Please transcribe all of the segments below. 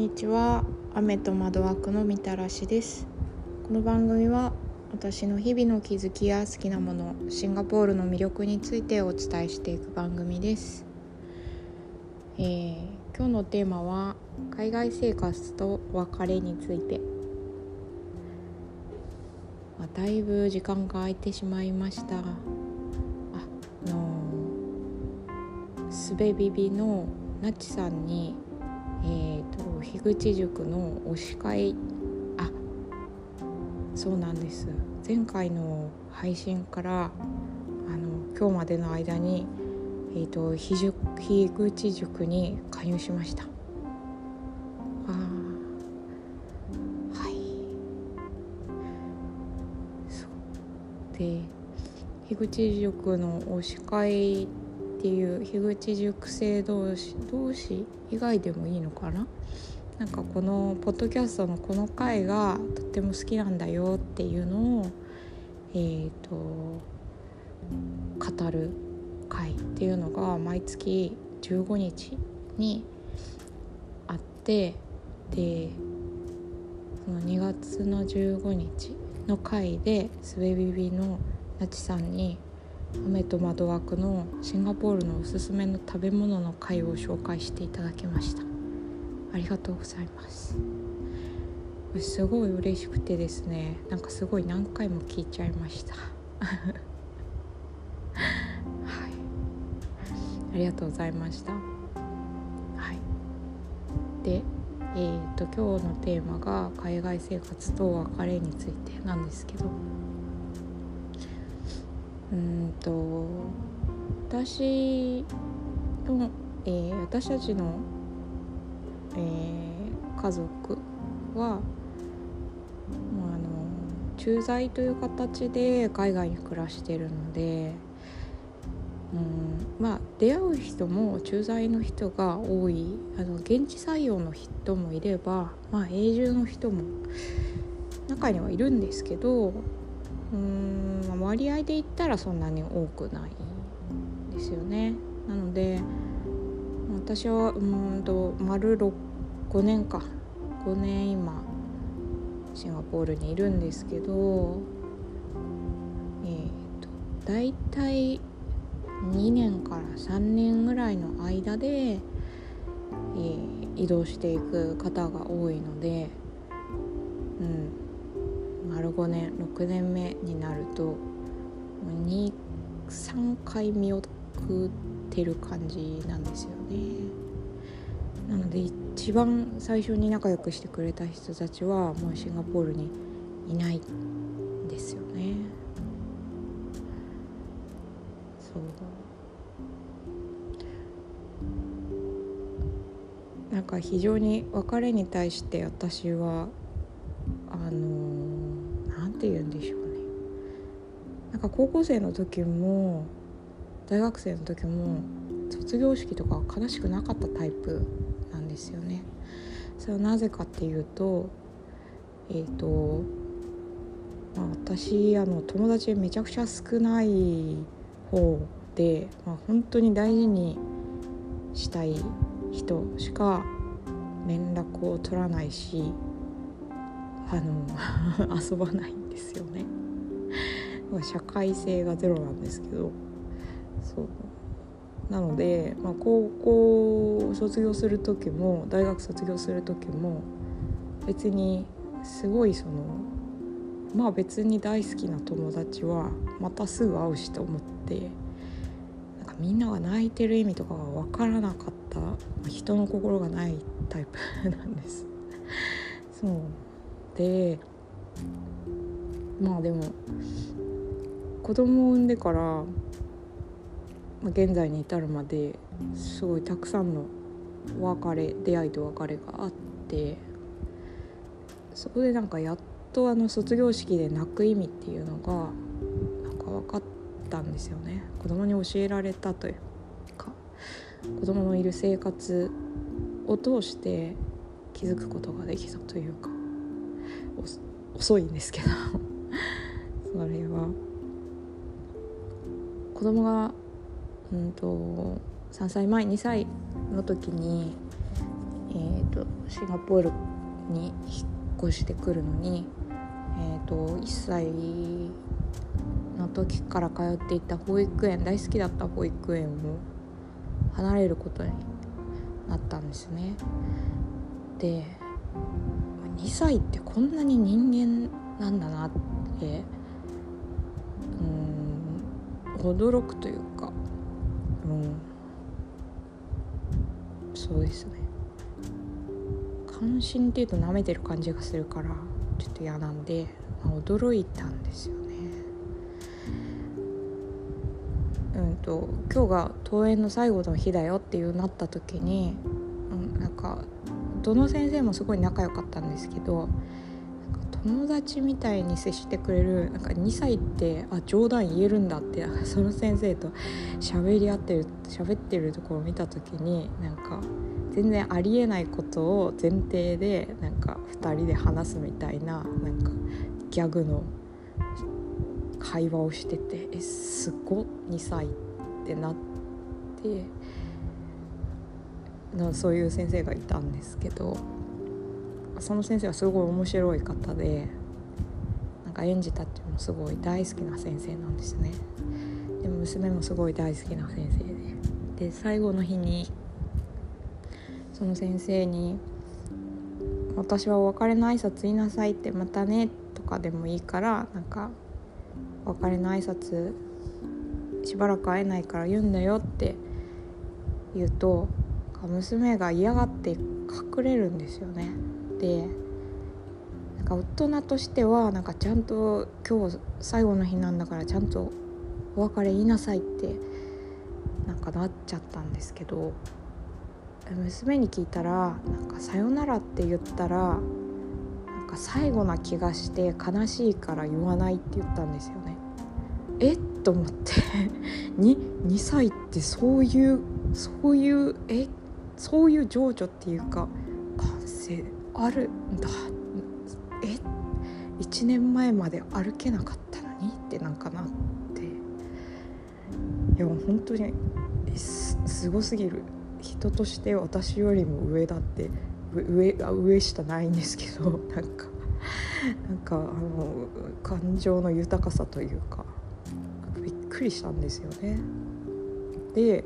にちは。雨と窓枠のみたらしです。この番組は私の日々の気づきや好きなものシンガポールの魅力についてお伝えしていく番組です、えー、今日のテーマは海外生活と別れについて、まあ、だいぶ時間が空いてしまいました。あのすべビビのなちさんにえーと、樋口塾の推し会あそうなんです。前回の配信からあの今日までの間に、えーと、樋口塾に加入しました。あ。はい。そう。で樋口塾の推し会っていう樋口塾生同士同士以外でもいいのかな？なんかこのポッドキャストのこの回がとっても好きなんだよっていうのをえーと、語る回っていうのが毎月15日にあってでその2月の15日の回でスベビビのなちさんに雨と窓枠のシンガポールのおすすめの食べ物の回を紹介していただきました。ありがとうございます。すごい嬉しくてですねなんかすごい何回も聞いちゃいました。はい。ありがとうございました。はい。でえーと、と今日のテーマが海外生活と別れについてなんですけど。うんと私の、えー、私たちの、えー、家族は、まあ、あの駐在という形で海外に暮らしてるので、うん、まあ出会う人も駐在の人が多いあの現地採用の人もいれば、まあ、永住の人も中にはいるんですけどうん割合で言ったらそんなに多くないですよね。なので私はうんと丸5年か。5年今シンガポールにいるんですけどえっ、ー、と大体2年から3年ぐらいの間で、えー、移動していく方が多いのでうん。丸5年6年目になると23回見送ってる感じなんですよね。なので一番最初に仲良くしてくれた人たちはもうシンガポールにいないんですよね。そう。なんか非常に別れに対して私はて言うんでしょうね。なんか高校生の時も大学生の時も卒業式とか悲しくなかったタイプなんですよね。それはなぜかっていうとえっ、ー、と、まあ、私あの友達めちゃくちゃ少ない方で、まあ、本当に大事にしたい人しか連絡を取らないしあの 遊ばないんですよね。社会性がゼロなんですけど。そう。なので、まあ、高校卒業する時も大学卒業する時も別にすごいそのまあ別に大好きな友達はまたすぐ会うしと思ってなんかみんなが泣いてる意味とかが分からなかった。人の心がないタイプなんです。そう。でまあでも子供を産んでから、現在に至るまですごいたくさんの別れ出会いと別れがあってそこでなんかやっとあの卒業式で泣く意味っていうのがなんか分かったんですよね。子供に教えられたというか子供のいる生活を通して気づくことができたというか。遅いんですけど それは子供がうんと3歳前2歳の時に、えーと、シンガポールに引っ越してくるのに、えーと、1歳の時から通っていた保育園大好きだった保育園を離れることになったんですね。で2歳ってこんなに人間なんだなってうん驚くというか、うん、そうですね関心っていうと舐めてる感じがするからちょっと嫌なんで、まあ、驚いたんですよね。うんと今日が登園の最後の日だよっていうなった時に、うん、なんかどの先生もすごい仲良かったんですけど友達みたいに接してくれるなんか2歳ってあ冗談言えるんだって その先生と喋り合ってる喋ってるところを見た時になんか全然ありえないことを前提でなんか2人で話すみたいななんかギャグの会話をしててえすごっ2歳ってなってなそういう先生がいたんですけどその先生はすごい面白い方でなんか園児たちもすごい大好きな先生なんですね。でも娘もすごい大好きな先生で。で最後の日にその先生に「私はお別れの挨拶言いなさい」って「またね」とかでもいいからなんか「お別れの挨拶しばらく会えないから言うんだよ」って言うと娘が嫌がって隠れるんですよね。でなんか大人としてはなんかちゃんと今日最後の日なんだからちゃんとお別れ言いなさいってなんかなっちゃったんですけど娘に聞いたらなんか「さよなら」って言ったらなんか最後な気がして悲しいから言わないって言ったんですよね。えっ？と思って 2, 2歳ってそういうそういうえ？そういう情緒っていうか感性あるんだ。え1年前まで歩けなかったのにってなんかなって。いや本当にすすごすぎる。人として私よりも上だって上上下ないんですけど なんかなんかあの感情の豊かさというかびっくりしたんですよね。で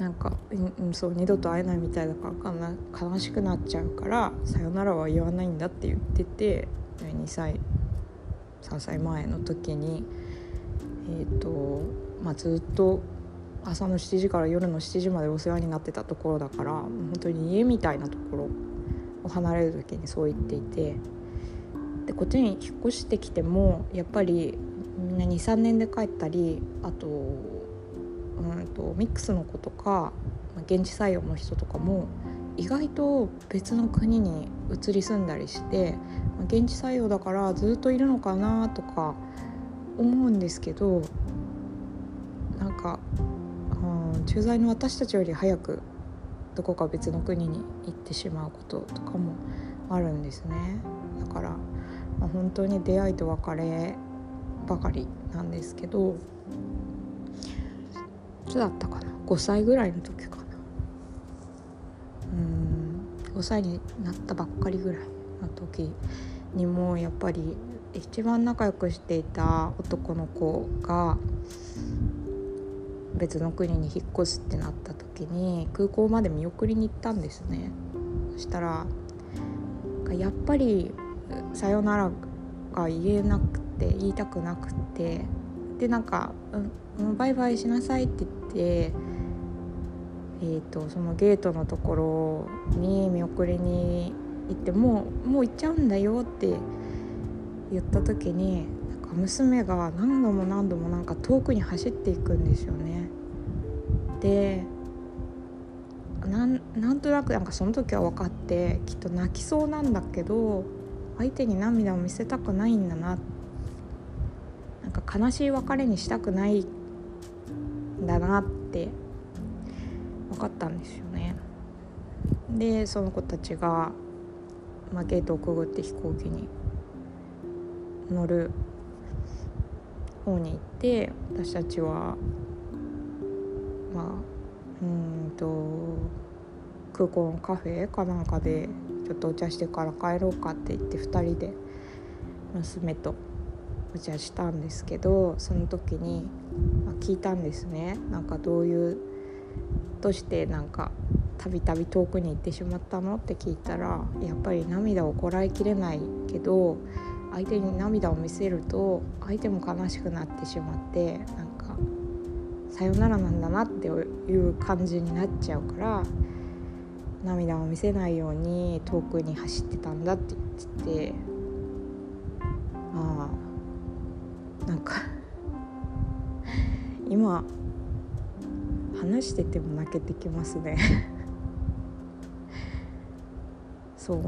なんか、うん、そう二度と会えないみたいだから悲しくなっちゃうから「さよならは言わないんだ」って言ってて2歳3歳前の時にえっ、ー、とまあずっと朝の7時から夜の7時までお世話になってたところだから本当に家みたいなところを離れる時にそう言っていてでこっちに引っ越してきてもやっぱりみんな23年で帰ったりあとうんとミックスの子とか現地採用の人とかも意外と別の国に移り住んだりして現地採用だからずっといるのかなとか思うんですけどなんかうん駐在の私たちより早くどこか別の国に行ってしまうこととかもあるんですね。だから、まあ、本当に出会いと別ればかりなんですけどつだったかな？5歳ぐらいの時かな。うん。5歳になったばっかりぐらいの時にもやっぱり一番仲良くしていた男の子が別の国に引っ越すってなった時に空港まで見送りに行ったんですね。そしたらやっぱり「さよなら」が言えなくて言いたくなくてでなんか、うん「バイバイしなさい」って言って、えーと、そのゲートのところに見送りに行ってもうもう行っちゃうんだよって言った時になんか娘が何度も何度もなんか遠くに走っていくんですよね。でなんなんとなくなんかその時は分かってきっと泣きそうなんだけど相手に涙を見せたくないんだななんか悲しい別れにしたくないだなって分かったんですよね。でその子たちが、まあ、ゲートをくぐって飛行機に乗る方に行って私たちはまあうんと空港のカフェかなんかでちょっとお茶してから帰ろうかって言って2人で娘とお茶したんですけどその時に、ま聞いたんですね。なんかどういうどうしてなんかたびたび遠くに行ってしまったのって聞いたらやっぱり涙をこらえきれないけど相手に涙を見せると相手も悲しくなってしまってなんかさよならなんだなっていう感じになっちゃうから涙を見せないように遠くに走ってたんだって言っててああなんか今話してても泣けてきますね。そう。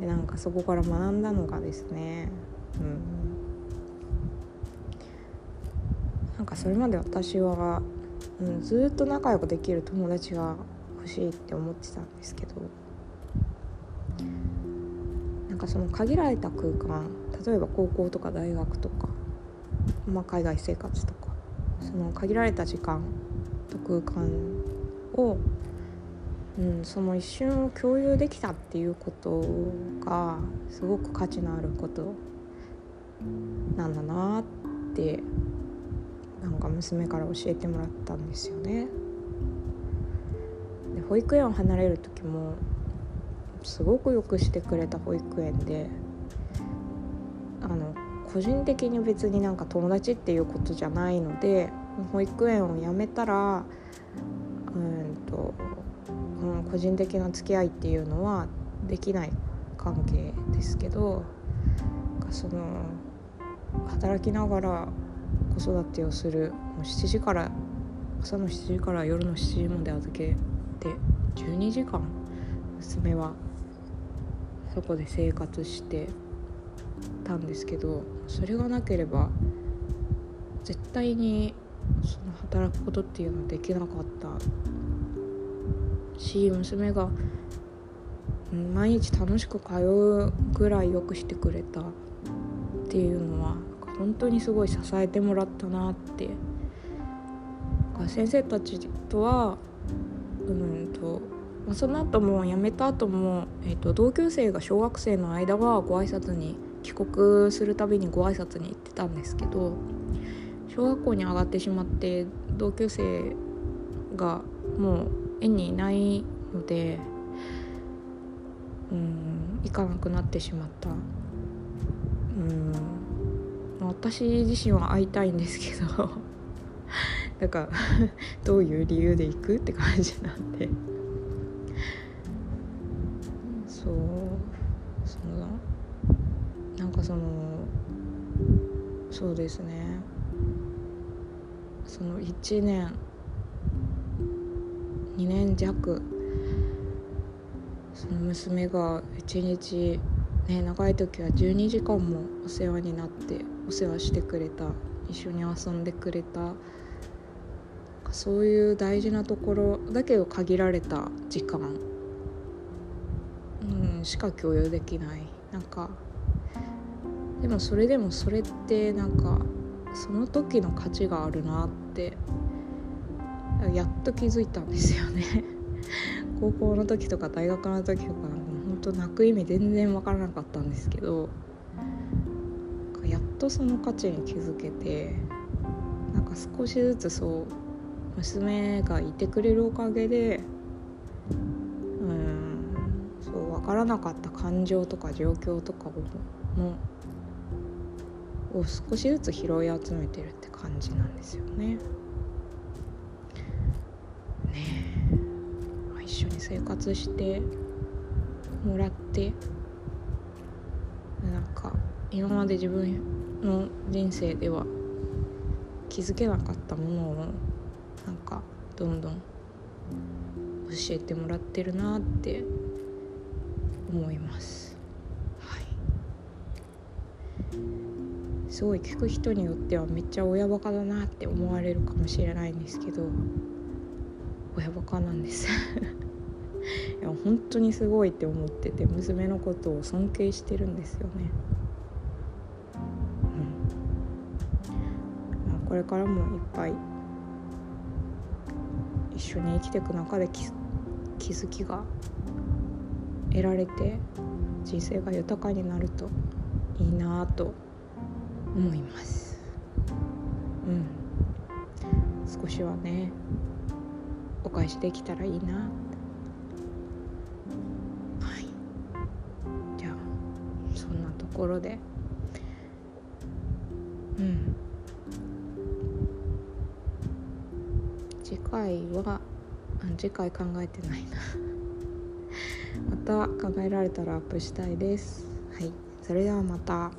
でなんかそこから学んだのがですね。うん。なんかそれまで私は、うん、ずっと仲良くできる友達が欲しいって思ってたんですけど。なんかその限られた空間例えば高校とか大学とか、まあ、海外生活とかその限られた時間と空間を、うん、その一瞬を共有できたっていうことがすごく価値のあることなんだなってなんか娘から教えてもらったんですよね。で保育園を離れる時もすごくよくしてくれた保育園で個人的に別になんか友達っていうことじゃないので保育園を辞めたらうんと、うん、個人的な付き合いっていうのはできない関係ですけどその働きながら子育てをする。もう7時から朝の7時から夜の7時まで預けて12時間娘はそこで生活してたんですけどそれがなければ絶対にその働くことっていうのはできなかったし娘が毎日楽しく通うぐらいよくしてくれたっていうのは本当にすごい支えてもらったなって先生たちとはうんとその後も辞めた後も、えーと、同級生が小学生の間はご挨拶に帰国するたびにご挨拶に行ってたんですけど小学校に上がってしまって同級生がもう園にいないのでうん行かなくなってしまった。うん私自身は会いたいんですけどなんかどういう理由で行くって感じなんで。そのそうですね。その1年2年弱その娘が1日ね長い時は12時間もお世話になってお世話してくれた一緒に遊んでくれたそういう大事なところだけど限られた時間、うん、しか共有できない。なんかでもそれでもそれってなんかその時の価値があるなってやっと気づいたんですよね。高校の時とか大学の時とか本当泣く意味全然分からなかったんですけどやっとその価値に気づけてなんか少しずつそう娘がいてくれるおかげでうんそう分からなかった感情とか状況とかもを少しずつ拾い集めてるって感じなんですよね。ねえ、まあ、一緒に生活してもらってなんか今まで自分の人生では気づけなかったものをなんかどんどん教えてもらってるなって思います。すごい聞く人によってはめっちゃ親バカだなって思われるかもしれないんですけど親バカなんです いや本当にすごいって思ってて娘のことを尊敬してるんですよね。うんまあ、これからもいっぱい一緒に生きていく中で気づきが得られて人生が豊かになるといいなと思います。うん。少しはねお返しできたらいいな。はい。じゃあそんなところで。うん。次回は次回考えてないな。また考えられたらアップしたいです。はい。それではまた。